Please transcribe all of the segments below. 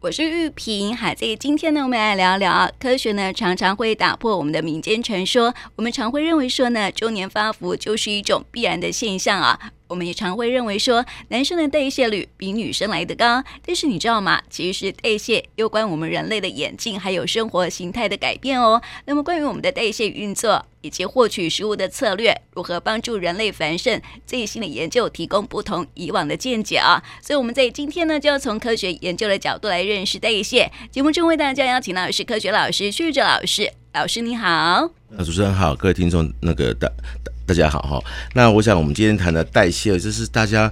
我是玉萍，好，在今天呢，我们来聊聊科学呢，常常会打破我们的民间传说。我们常会认为说呢，中年发福就是一种必然的现象啊。我们也常会认为说，男生的代谢率比女生来得高，但是你知道吗？其实代谢攸关我们人类的演进，还有生活形态的改变哦。那么关于我们的代谢运作以及获取食物的策略，如何帮助人类繁盛，最新的研究提供不同以往的见解啊。所以我们在今天呢，就要从科学研究的角度来认识代谢。节目中为大家邀请到的是科学老师旭哲老师，老师你好。主持人好，各位听众那个大。大家好哈，那我想我们今天谈的代谢，这是大家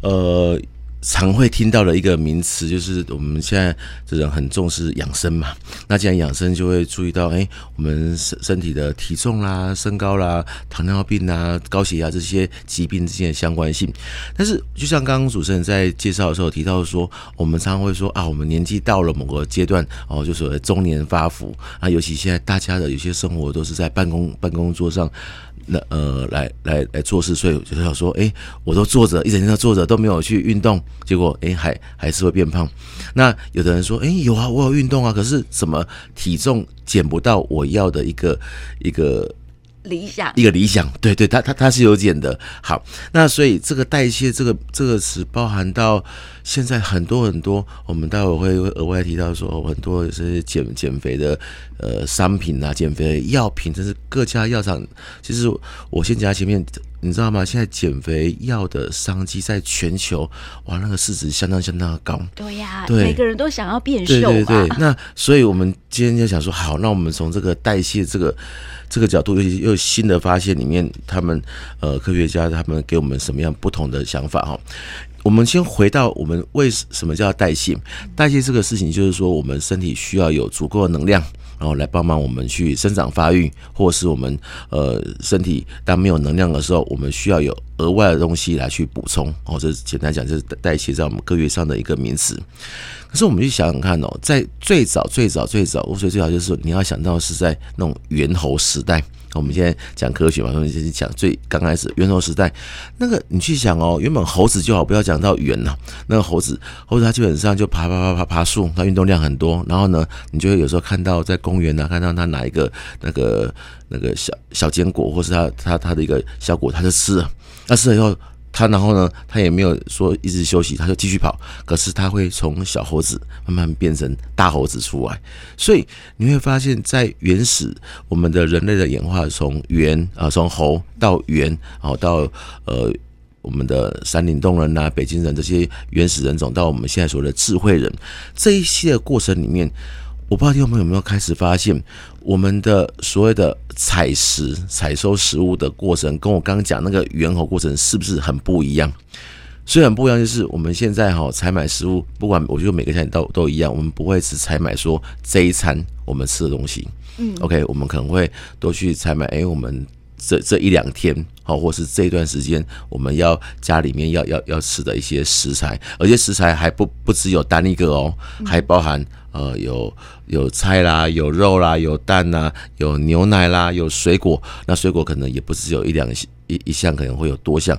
呃常会听到的一个名词，就是我们现在这人很重视养生嘛。那既然养生，就会注意到哎，我们身身体的体重啦、身高啦、糖尿病啊、高血压这些疾病之间的相关性。但是，就像刚刚主持人在介绍的时候提到说，我们常常会说啊，我们年纪到了某个阶段哦，就所谓中年发福啊，尤其现在大家的有些生活都是在办公办公桌上。那呃，来来来做事，所以我就想说，哎，我都坐着，一整天都坐着，都没有去运动，结果哎，还还是会变胖。那有的人说，哎，有啊，我有运动啊，可是怎么体重减不到我要的一个一个理想？一个理想，对对，他他他是有减的。好，那所以这个代谢这个这个词包含到。现在很多很多，我们待会会额外提到说，很多这些减减肥的呃商品啊，减肥药品，这是各家药厂。其实我先讲前面，你知道吗？现在减肥药的商机在全球，哇，那个市值相当相当的高。对呀、啊，对，每个人都想要变瘦。对对对。那所以我们今天就想说，好，那我们从这个代谢这个这个角度，又又新的发现里面，他们呃科学家他们给我们什么样不同的想法哈？我们先回到我们为什么叫代谢？代谢这个事情，就是说我们身体需要有足够的能量，然后来帮忙我们去生长发育，或是我们呃身体当没有能量的时候，我们需要有额外的东西来去补充。哦，这简单讲就是代谢在我们科学上的一个名词。可是我们去想想看哦，在最早最早最早，我觉得最早就是你要想到是在那种猿猴时代。我们现在讲科学嘛，所以就是讲最刚开始猿猴时代，那个你去想哦，原本猴子就好，不要讲到猿了。那个猴子，猴子它基本上就爬爬爬爬爬树，它运动量很多。然后呢，你就会有时候看到在公园啊，看到它拿一个那个那个小小坚果，或是它它它的一个小果，它就吃了。那吃了以后。他然后呢，他也没有说一直休息，他就继续跑。可是他会从小猴子慢慢变成大猴子出来，所以你会发现在原始我们的人类的演化，从猿啊，从猴到猿，然后到呃我们的山顶洞人呐、北京人这些原始人种，到我们现在所谓的智慧人，这一系列过程里面。我不知道听众朋友有没有开始发现，我们的所谓的采食、采收食物的过程，跟我刚刚讲那个猿猴过程是不是很不一样？虽然不一样，就是我们现在哈采买食物，不管我觉得每个家庭都都一样，我们不会只采买说这一餐我们吃的东西。嗯，OK，我们可能会都去采买，哎，我们这这一两天，好，或是这一段时间，我们要家里面要要要吃的一些食材，而且食材还不不只有单一个哦，还包含。呃，有有菜啦，有肉啦，有蛋啦，有牛奶啦，有水果。那水果可能也不是只有一两一一项，可能会有多项。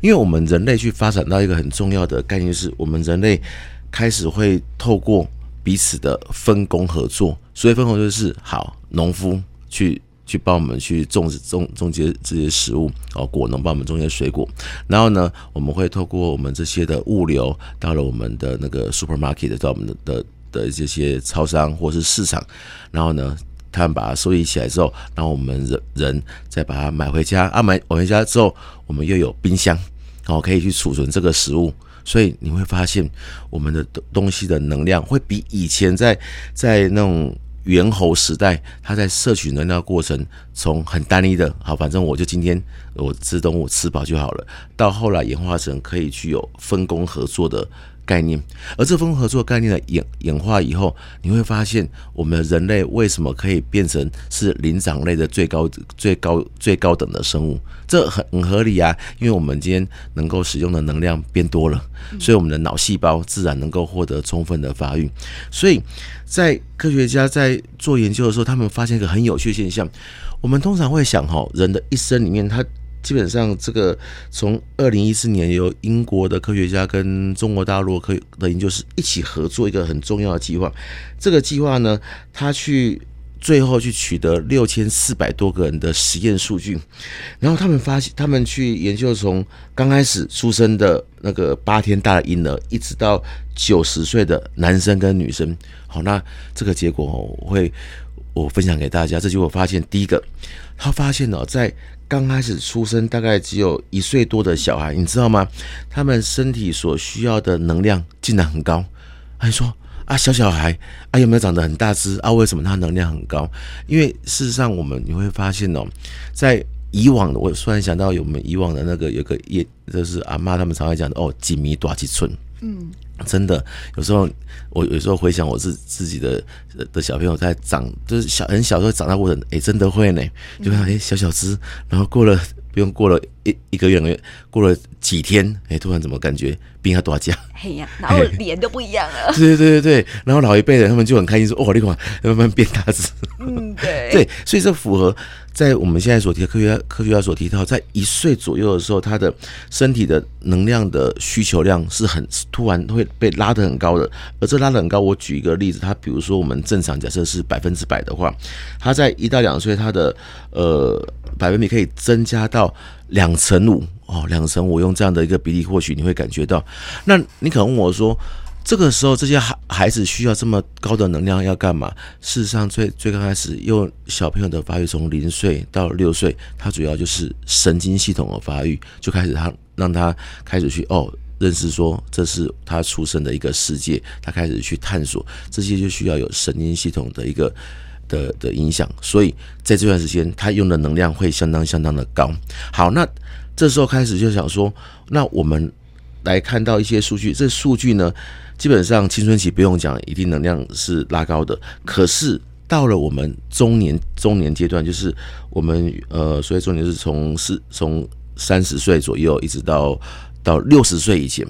因为我们人类去发展到一个很重要的概念，就是我们人类开始会透过彼此的分工合作。所以分工就是好，农夫去去帮我们去种植种种这些这些食物哦，果农帮我们种些水果。然后呢，我们会透过我们这些的物流到了我们的那个 supermarket，到我们的的。的这些超商或是市场，然后呢，他们把它收集起来之后，然后我们人人再把它买回家啊，买买回家之后，我们又有冰箱，然后可以去储存这个食物，所以你会发现我们的东东西的能量会比以前在在那种猿猴时代，它在摄取能量过程从很单一的，好，反正我就今天我吃东我吃饱就好了，到后来演化成可以具有分工合作的。概念，而这分工合作概念的演演化以后，你会发现我们人类为什么可以变成是灵长类的最高、最高、最高等的生物？这很很合理啊，因为我们今天能够使用的能量变多了，所以我们的脑细胞自然能够获得充分的发育。所以在科学家在做研究的时候，他们发现一个很有趣的现象。我们通常会想，哈，人的一生里面，他基本上这个从二零一四年由英国的科学家跟中国大陆科的研究室一起合作一个很重要的计划。这个计划呢，他去最后去取得六千四百多个人的实验数据，然后他们发现，他们去研究从刚开始出生的那个八天大的婴儿，一直到九十岁的男生跟女生。好，那这个结果我会我分享给大家。这就我发现，第一个，他发现哦，在刚开始出生大概只有一岁多的小孩，你知道吗？他们身体所需要的能量竟然很高。还说。啊，小小孩啊，有没有长得很大只啊？为什么他能量很高？因为事实上，我们你会发现哦，在以往的，我突然想到，有我们以往的那个有个也就是阿妈他们常会讲的哦，几米多几寸，嗯，真的，有时候我有时候回想我自自己的的小朋友在长，就是小很小时候长大过程，哎，真的会呢，就看哎小小只，然后过了不用过了一一个月，个月过了几天，哎，突然怎么感觉？病要多加，嘿呀，然后脸都不一样了。对对对对对，然后老一辈人他们就很开心说：“哦，你看，慢慢变大只。”嗯，对对，所以这符合在我们现在所提的科学家科学家所提到，在一岁左右的时候，他的身体的能量的需求量是很突然会被拉得很高的。而这拉得很高，我举一个例子，他比如说我们正常假设是百分之百的话，他在一到两岁，他的呃百分比可以增加到两成五。哦，两成我用这样的一个比例，或许你会感觉到。那你可能问我说，这个时候这些孩孩子需要这么高的能量要干嘛？事实上，最最刚开始，用小朋友的发育从零岁到六岁，他主要就是神经系统的发育，就开始他让他开始去哦认识说这是他出生的一个世界，他开始去探索这些，就需要有神经系统的一个的的影响。所以在这段时间，他用的能量会相当相当的高。好，那。这时候开始就想说，那我们来看到一些数据。这数据呢，基本上青春期不用讲，一定能量是拉高的。可是到了我们中年中年阶段，就是我们呃，所以中年是从是从三十岁左右一直到到六十岁以前，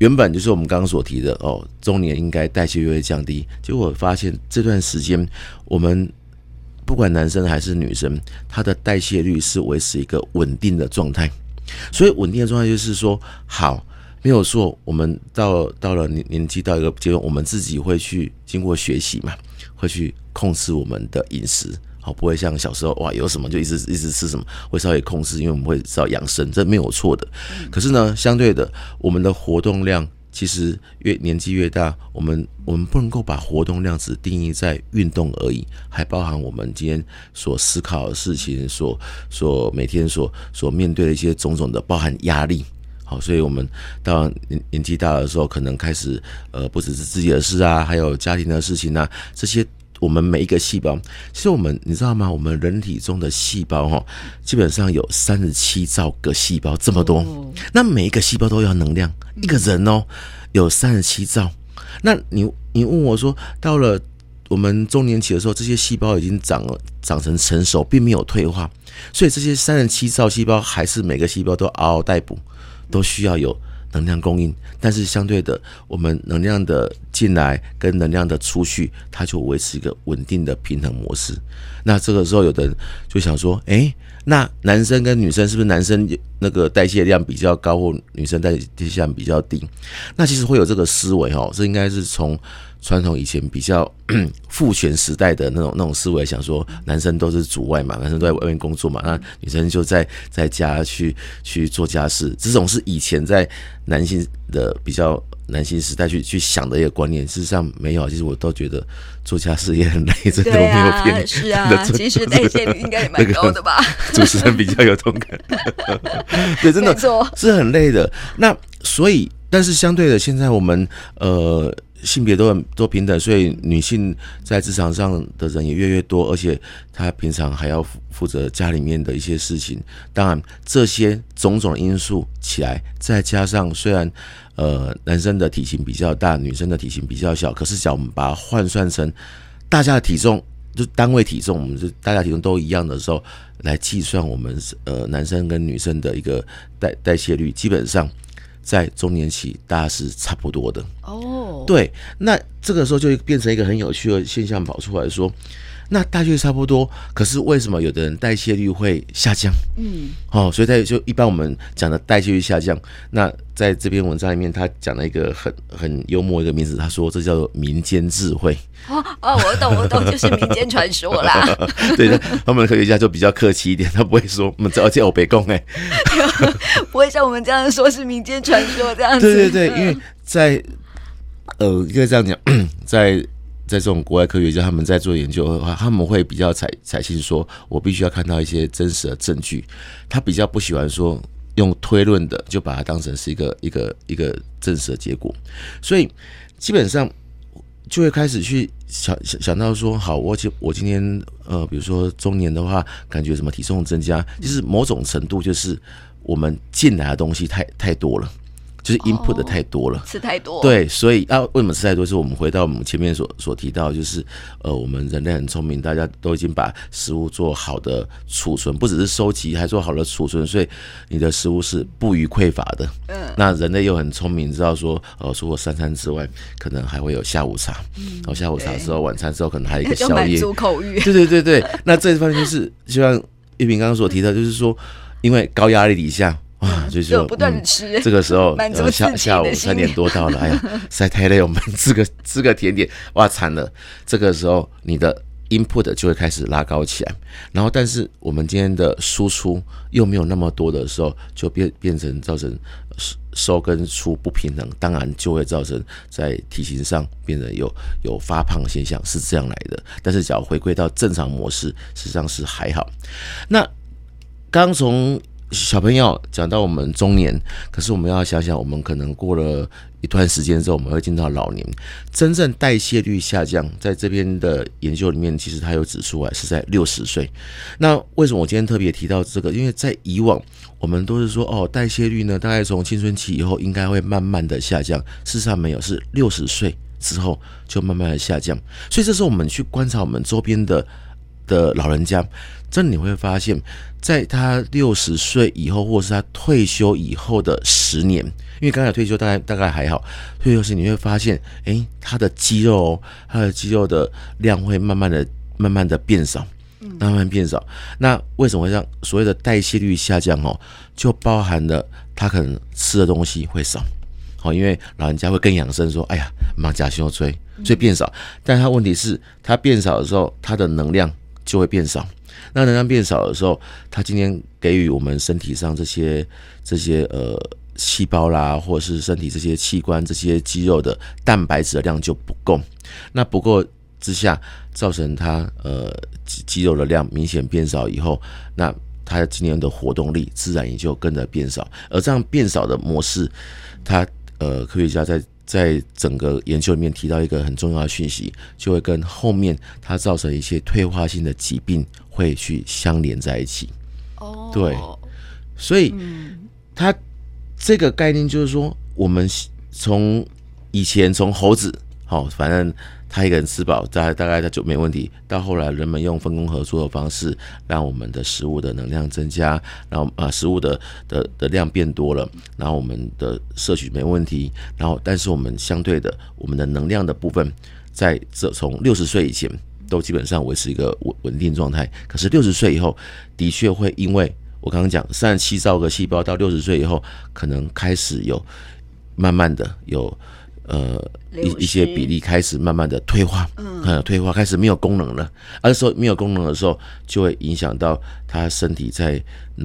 原本就是我们刚刚所提的哦，中年应该代谢越会降低。结果我发现这段时间我们。不管男生还是女生，他的代谢率是维持一个稳定的状态。所以稳定的状态就是说，好，没有错。我们到到了年年纪到一个阶段，我们自己会去经过学习嘛，会去控制我们的饮食，好，不会像小时候哇，有什么就一直一直吃什么，会稍微控制，因为我们会知道养生，这没有错的。可是呢，相对的，我们的活动量。其实越年纪越大，我们我们不能够把活动量只定义在运动而已，还包含我们今天所思考的事情，所所每天所所面对的一些种种的，包含压力。好，所以我们到年年纪大的时候，可能开始呃，不只是自己的事啊，还有家庭的事情啊，这些我们每一个细胞，其实我们你知道吗？我们人体中的细胞哈，基本上有三十七兆个细胞，这么多，那每一个细胞都要能量。一个人哦，有三十七兆。那你你问我说，到了我们中年期的时候，这些细胞已经长了，长成成熟，并没有退化，所以这些三十七兆细胞还是每个细胞都嗷嗷待哺，都需要有能量供应。但是相对的，我们能量的进来跟能量的出去，它就维持一个稳定的平衡模式。那这个时候，有的人就想说，诶。那男生跟女生是不是男生那个代谢量比较高，或女生代谢量比较低？那其实会有这个思维哦，这应该是从传统以前比较 父权时代的那种那种思维，想说男生都是主外嘛，男生都在外面工作嘛，那女生就在在家去去做家事，这种是以前在男性的比较。男性时代去去想的一个观念，事实上没有。其实我都觉得做家事也很累，真的我没有骗你。是啊，其实代谢率应该也蛮高的吧？主持人比较有同感。对，真的是很累的。那所以，但是相对的，现在我们呃。性别都很都平等，所以女性在职场上的人也越来越多，而且她平常还要负负责家里面的一些事情。当然，这些种种因素起来，再加上虽然呃男生的体型比较大，女生的体型比较小，可是只要我们把它换算成大家的体重，就单位体重，我们是大家体重都一样的时候来计算我们呃男生跟女生的一个代代谢率，基本上。在中年期，大家是差不多的哦。对，那这个时候就变成一个很有趣的现象跑出来说，那代谢率差不多，可是为什么有的人代谢率会下降？嗯，哦，所以在就一般我们讲的代谢率下降，那在这篇文章里面，他讲了一个很很幽默一个名字，他说这叫做民间智慧。哦哦，我懂我懂，就是民间传说啦。对的，他们科学家就比较客气一点，他不会说我们这而且我别供哎，不会像我们这样说是民间传说这样子。对对对，因为在呃，应该这样讲，在。在这种国外科学家他们在做研究的话，他们会比较采采信说，我必须要看到一些真实的证据。他比较不喜欢说用推论的，就把它当成是一个 一个一个真实的结果。所以基本上就会开始去想想想到说，好，我今我今天呃，比如说中年的话，感觉什么体重增加，其实某种程度就是我们进来的东西太太多了。就是 input 的太多了，哦，吃太多。对，所以啊，为什么吃太多？是我们回到我们前面所所提到，就是呃，我们人类很聪明，大家都已经把食物做好的储存，不只是收集，还做好了储存，所以你的食物是不予匮乏的。嗯，那人类又很聪明，知道说，呃，除了三餐之外，可能还会有下午茶，然后下午茶之后，晚餐之后，可能还有一个宵夜，满足口欲。对对对对，那这一方面就是，就像玉萍刚刚所提到，就是说，因为高压力底下。哇，就是不断的吃、嗯，这个时候 下下午三点多到了，哎呀，实在太累，我们 吃个吃个甜点，哇，惨了。这个时候你的 input 就会开始拉高起来，然后但是我们今天的输出又没有那么多的时候，就变变成造成收跟出不平衡，当然就会造成在体型上变得有有发胖现象，是这样来的。但是只要回归到正常模式，实际上是还好。那刚从小朋友讲到我们中年，可是我们要想想，我们可能过了一段时间之后，我们会进到老年，真正代谢率下降，在这边的研究里面，其实它有指出来是在六十岁。那为什么我今天特别提到这个？因为在以往，我们都是说哦，代谢率呢，大概从青春期以后应该会慢慢的下降，事实上没有，是六十岁之后就慢慢的下降。所以这时候我们去观察我们周边的的老人家。这你会发现，在他六十岁以后，或是他退休以后的十年，因为刚才退休大概大概还好，退休时你会发现，诶，他的肌肉，他的肌肉的量会慢慢的、慢慢的变少，慢慢变少。那为什么会让？所谓的代谢率下降哦，就包含了他可能吃的东西会少，好，因为老人家会更养生，说，哎呀，马甲胸椎，所以变少。但他问题是，他变少的时候，他的能量就会变少。那能量变少的时候，它今天给予我们身体上这些这些呃细胞啦，或者是身体这些器官、这些肌肉的蛋白质的量就不够。那不够之下，造成它呃肌肌肉的量明显变少以后，那它今天的活动力自然也就跟着变少。而这样变少的模式，他呃科学家在在整个研究里面提到一个很重要的讯息，就会跟后面它造成一些退化性的疾病。会去相连在一起，哦，对，所以它这个概念就是说，我们从以前从猴子，好，反正他一个人吃饱，大概大概他就没问题。到后来，人们用分工合作的方式，让我们的食物的能量增加，然后啊，食物的的的量变多了，然后我们的摄取没问题，然后但是我们相对的，我们的能量的部分，在这从六十岁以前。都基本上维持一个稳稳定状态，可是六十岁以后，的确会因为我刚刚讲三十七兆个细胞到六十岁以后，可能开始有慢慢的有呃一一些比例开始慢慢的退化，嗯，退化开始没有功能了，而说没有功能的时候，就会影响到他身体在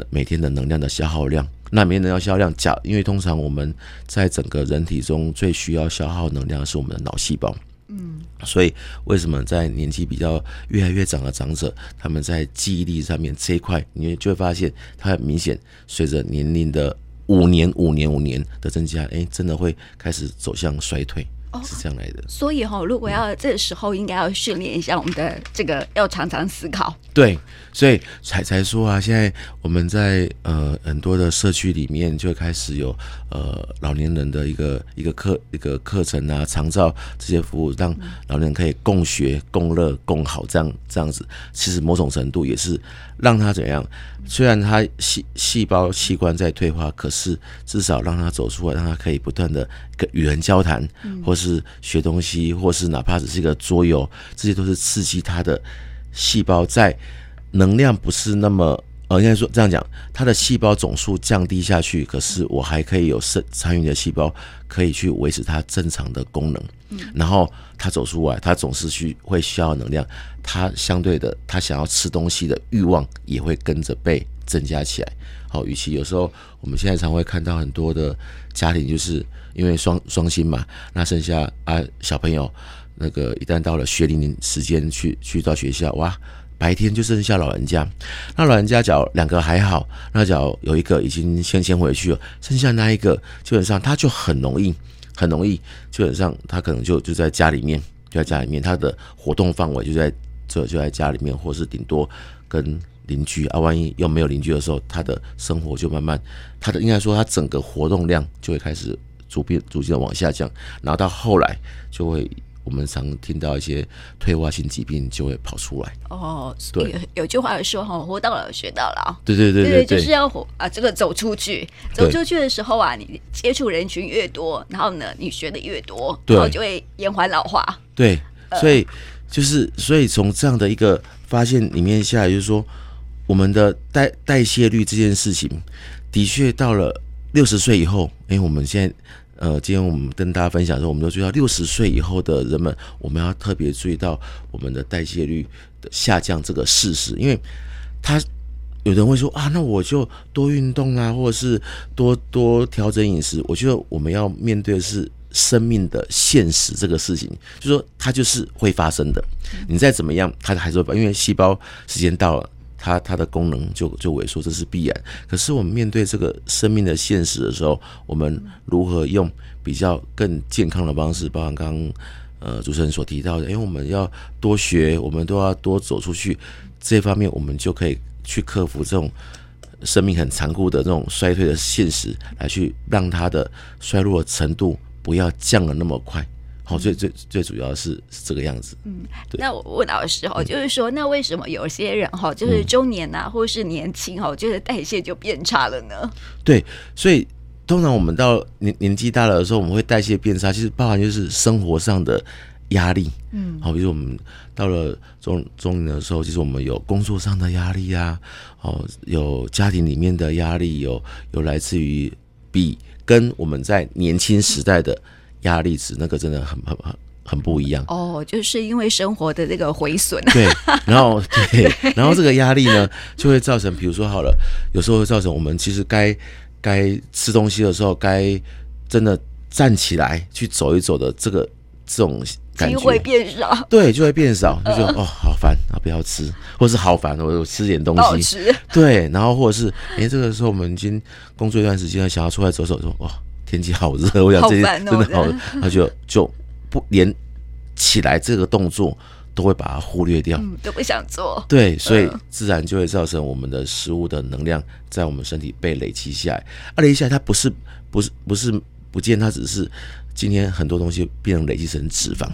每天的能量的消耗量。那每天能量消耗量假，因为通常我们在整个人体中最需要消耗能量的是我们的脑细胞。嗯，所以为什么在年纪比较越来越长的长者，他们在记忆力上面这一块，你就会发现，它很明显随着年龄的五年、五年、五年的增加，哎，真的会开始走向衰退。是这样来的，所以哈，如果要这个时候，应该要训练一下我们的这个，要常常思考。对，所以才才说啊，现在我们在呃很多的社区里面，就开始有呃老年人的一个一个课一个课程啊，长照这些服务，让老年人可以共学、共乐、共好，这样这样子，其实某种程度也是让他怎样。虽然他细细胞器官在退化，可是至少让他走出来，让他可以不断的跟与人交谈，或是学东西，或是哪怕只是一个桌游，这些都是刺激他的细胞在能量不是那么。呃，应该说这样讲，它的细胞总数降低下去，可是我还可以有参参与的细胞可以去维持它正常的功能。嗯，然后它走出来，它总是需会需要能量，它相对的，它想要吃东西的欲望也会跟着被增加起来。好，与其有时候我们现在常会看到很多的家庭，就是因为双双薪嘛，那剩下啊小朋友那个一旦到了学龄时间去去到学校哇。白天就剩下老人家，那老人家脚两个还好，那脚有一个已经先先回去了，剩下那一个基本上他就很容易，很容易，基本上他可能就就在家里面，就在家里面，他的活动范围就在就就在家里面，或是顶多跟邻居啊，万一又没有邻居的时候，他的生活就慢慢，他的应该说他整个活动量就会开始逐渐逐渐的往下降，然后到后来就会。我们常听到一些退化性疾病就会跑出来哦。对，有，有句话说哈，活到老学到老。对对对对，对，对，就是要活啊，这个走出去，走出去的时候啊，你接触人群越多，然后呢，你学的越多，然后就会延缓老化。对，所以就是所以从这样的一个发现里面下来，就是说我们的代代谢率这件事情，的确到了六十岁以后，哎，我们现在。呃，今天我们跟大家分享的时候，我们都知道六十岁以后的人们，我们要特别注意到我们的代谢率的下降这个事实，因为他有人会说啊，那我就多运动啊，或者是多多调整饮食。我觉得我们要面对的是生命的现实这个事情，就是说它就是会发生的，你再怎么样，它还是会，因为细胞时间到了。它它的功能就就萎缩，这是必然。可是我们面对这个生命的现实的时候，我们如何用比较更健康的方式？包含刚呃主持人所提到的，因为我们要多学，我们都要多走出去，这方面我们就可以去克服这种生命很残酷的这种衰退的现实，来去让它的衰弱的程度不要降得那么快。好，最最最主要是是这个样子。嗯，那我问老师哈，就是说，那为什么有些人哈，就是中年呐、啊，或是年轻哈，就是代谢就变差了呢？对，所以通常我们到年年纪大了的时候，我们会代谢变差，其实包含就是生活上的压力。嗯，好，比如我们到了中中年的时候，其实我们有工作上的压力啊，哦，有家庭里面的压力，有有来自于比跟我们在年轻时代的。压力值那个真的很很很很不一样哦，就是因为生活的这个毁损。对，然后对，然后这个压力呢，就会造成，比如说好了，有时候会造成我们其实该该吃东西的时候，该真的站起来去走一走的这个这种感觉会变少。对，就会变少，就觉得哦好烦啊，不要吃，或是好烦，我我吃点东西。吃对，然后或者是哎，这个时候我们已经工作一段时间了，想要出来走走，说哇。天气好热，我想这些真的好，他就就不连起来这个动作都会把它忽略掉，嗯，都不想做。对，所以自然就会造成我们的食物的能量在我们身体被累积下来。啊，累积下来，它不是不是不是不见，它只是今天很多东西变成累积成脂肪，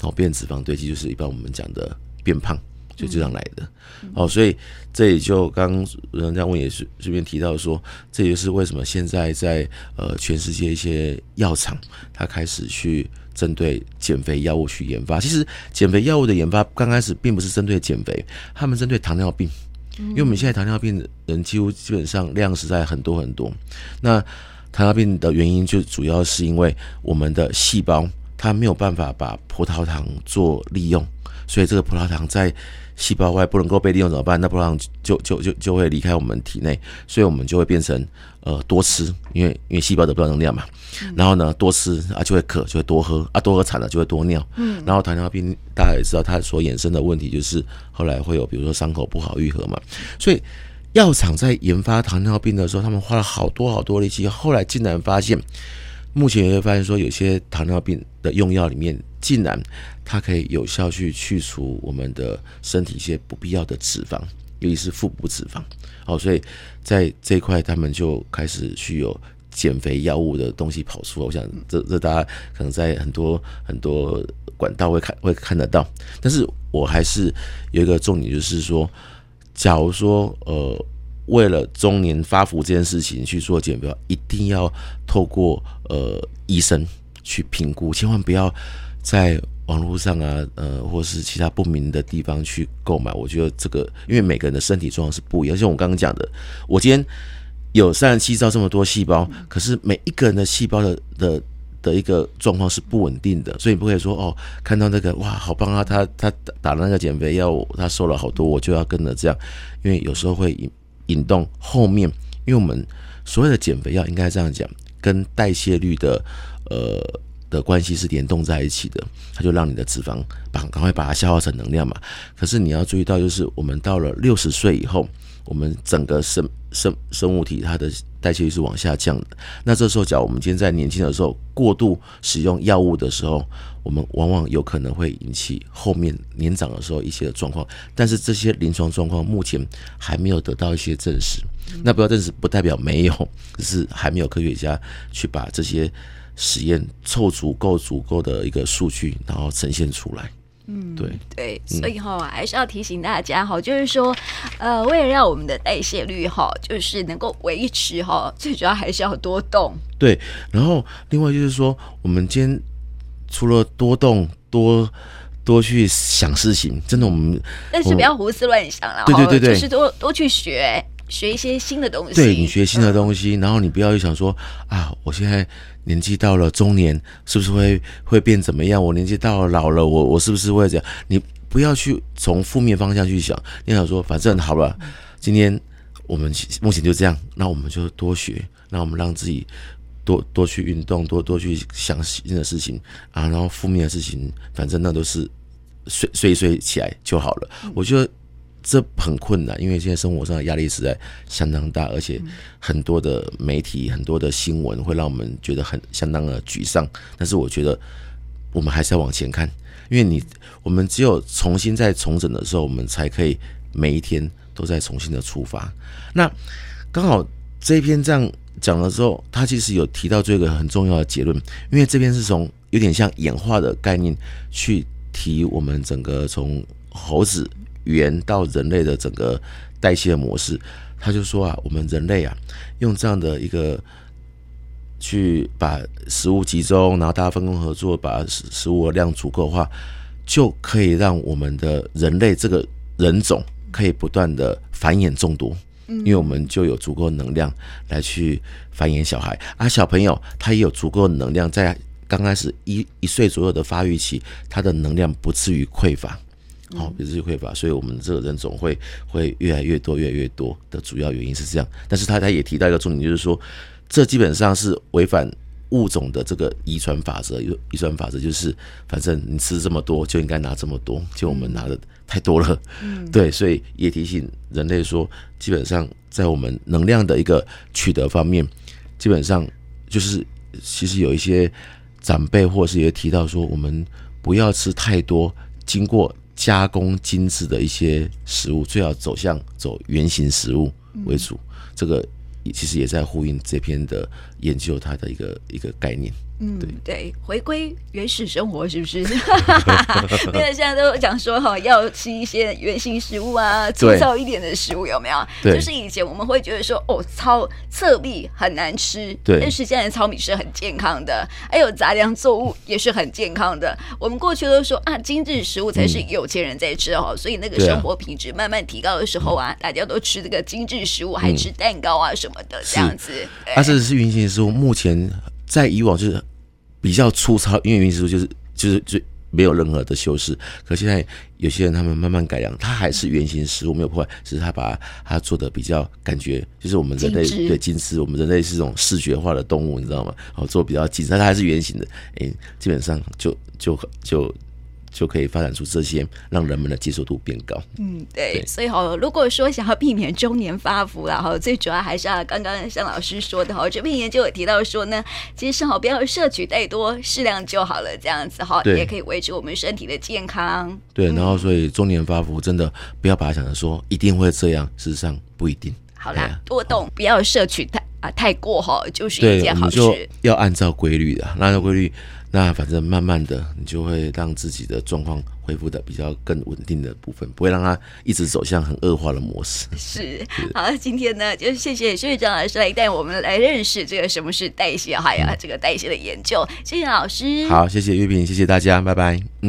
哦，变成脂肪堆积，就是一般我们讲的变胖。就这样来的，哦，所以这也就刚刚人家问也是顺便提到说，这也是为什么现在在呃全世界一些药厂，它开始去针对减肥药物去研发。其实减肥药物的研发刚开始并不是针对减肥，他们针对糖尿病，因为我们现在糖尿病的人几乎基本上量实在很多很多。那糖尿病的原因就主要是因为我们的细胞它没有办法把葡萄糖做利用，所以这个葡萄糖在细胞外不能够被利用怎么办？那不然就就就就会离开我们体内，所以我们就会变成呃多吃，因为因为细胞得不到能量嘛。然后呢多吃啊就会渴，就会多喝啊多喝惨了就会多尿。嗯。然后糖尿病大家也知道，它所衍生的问题就是后来会有比如说伤口不好愈合嘛。所以药厂在研发糖尿病的时候，他们花了好多好多力气，后来竟然发现，目前也会发现说有些糖尿病的用药里面竟然。它可以有效去去除我们的身体一些不必要的脂肪，尤其是腹部脂肪。哦，所以在这一块，他们就开始去有减肥药物的东西跑出来。我想这，这大家可能在很多很多管道会看会看得到。但是我还是有一个重点，就是说，假如说呃，为了中年发福这件事情去做减肥，一定要透过呃医生去评估，千万不要在。网络上啊，呃，或是其他不明的地方去购买，我觉得这个，因为每个人的身体状况是不一样。像我刚刚讲的，我今天有三十七兆这么多细胞，可是每一个人的细胞的的的一个状况是不稳定的，所以你不可以说哦，看到那个哇，好棒啊，他他打了那个减肥药，他瘦了好多，我就要跟着这样，因为有时候会引引动后面，因为我们所谓的减肥药应该这样讲，跟代谢率的呃。的关系是联动在一起的，它就让你的脂肪把赶快把它消耗成能量嘛。可是你要注意到，就是我们到了六十岁以后，我们整个生生生物体它的代谢率是往下降的。那这时候，假如我们今天在年轻的时候过度使用药物的时候，我们往往有可能会引起后面年长的时候一些状况。但是这些临床状况目前还没有得到一些证实。那不要证实不代表没有，只是还没有科学家去把这些。实验凑足够足够的一个数据，然后呈现出来。嗯，对对，所以哈、哦，还是要提醒大家哈，就是说，呃，为了让我们的代谢率哈，就是能够维持哈，最主要还是要多动。对，然后另外就是说，我们今天除了多动、多多去想事情，真的我们，但是不要胡思乱想了，对对对对，就是多多去学。学一些新的东西，对，你学新的东西，然后你不要去想说啊，我现在年纪到了中年，是不是会会变怎么样？我年纪到了老了，我我是不是会这样？你不要去从负面方向去想，你想说反正好了，今天我们目前就这样，那我们就多学，那我们让自己多多去运动，多多去想新的事情啊，然后负面的事情，反正那都是睡睡睡起来就好了。我觉得。这很困难，因为现在生活上的压力实在相当大，而且很多的媒体、很多的新闻会让我们觉得很相当的沮丧。但是我觉得我们还是要往前看，因为你我们只有重新再重整的时候，我们才可以每一天都在重新的出发。那刚好这一篇这样讲了之后，他其实有提到这个很重要的结论，因为这边是从有点像演化的概念去提我们整个从猴子。猿到人类的整个代谢模式，他就说啊，我们人类啊，用这样的一个去把食物集中，然后大家分工合作，把食食物的量足够的话，就可以让我们的人类这个人种可以不断的繁衍众多，因为我们就有足够的能量来去繁衍小孩，而小朋友他也有足够的能量，在刚开始一一岁左右的发育期，他的能量不至于匮乏。好，不至于匮乏，所以我们这个人总会会越来越多，越来越多的主要原因是这样。但是他他也提到一个重点，就是说，这基本上是违反物种的这个遗传法则。遗传法则就是，反正你吃这么多，就应该拿这么多，就我们拿的太多了。嗯，对，所以也提醒人类说，基本上在我们能量的一个取得方面，基本上就是其实有一些长辈或是也提到说，我们不要吃太多经过。加工精致的一些食物，最好走向走原型食物为主。这个其实也在呼应这篇的研究，它的一个一个概念。嗯，对对，回归原始生活是不是？因为现在都讲说哈，要吃一些原形食物啊，粗糙一点的食物有没有？对，就是以前我们会觉得说，哦，糙糙米很难吃，对，但是现在糙米是很健康的，还有杂粮作物也是很健康的。我们过去都说啊，精致食物才是有钱人在吃哈，嗯、所以那个生活品质慢慢提高的时候啊，大家都吃这个精致食物，还吃蛋糕啊什么的这样子。它是是原形食物，目前。在以往就是比较粗糙，因为原型食物就是就是就没有任何的修饰。可现在有些人他们慢慢改良，它还是圆形食物没有破坏，只是他把它做的比较感觉，就是我们人类对精致，我们人类是一种视觉化的动物，你知道吗？然后做比较精致，但它还是圆形的，哎，基本上就就就。就就可以发展出这些，让人们的接受度变高。嗯，对，对，所以哈，如果说想要避免中年发福然后最主要还是要刚刚像老师说的哈，这篇研究有提到说呢，其实好不要摄取太多，适量就好了，这样子哈，也可以维持我们身体的健康。对，然后所以中年发福真的不要把它想成说一定会这样，事实上不一定。好啦，啊、多动，不要摄取太啊太过哈，就是一件好事。就要按照规律的，按照规律。那反正慢慢的，你就会让自己的状况恢复的比较更稳定的部分，不会让它一直走向很恶化的模式。是，好，今天呢，就谢谢薛学长老师来带我们来认识这个什么是代谢，还有这个代谢的研究。谢谢老师。好，谢谢玉萍，谢谢大家，拜拜。嗯。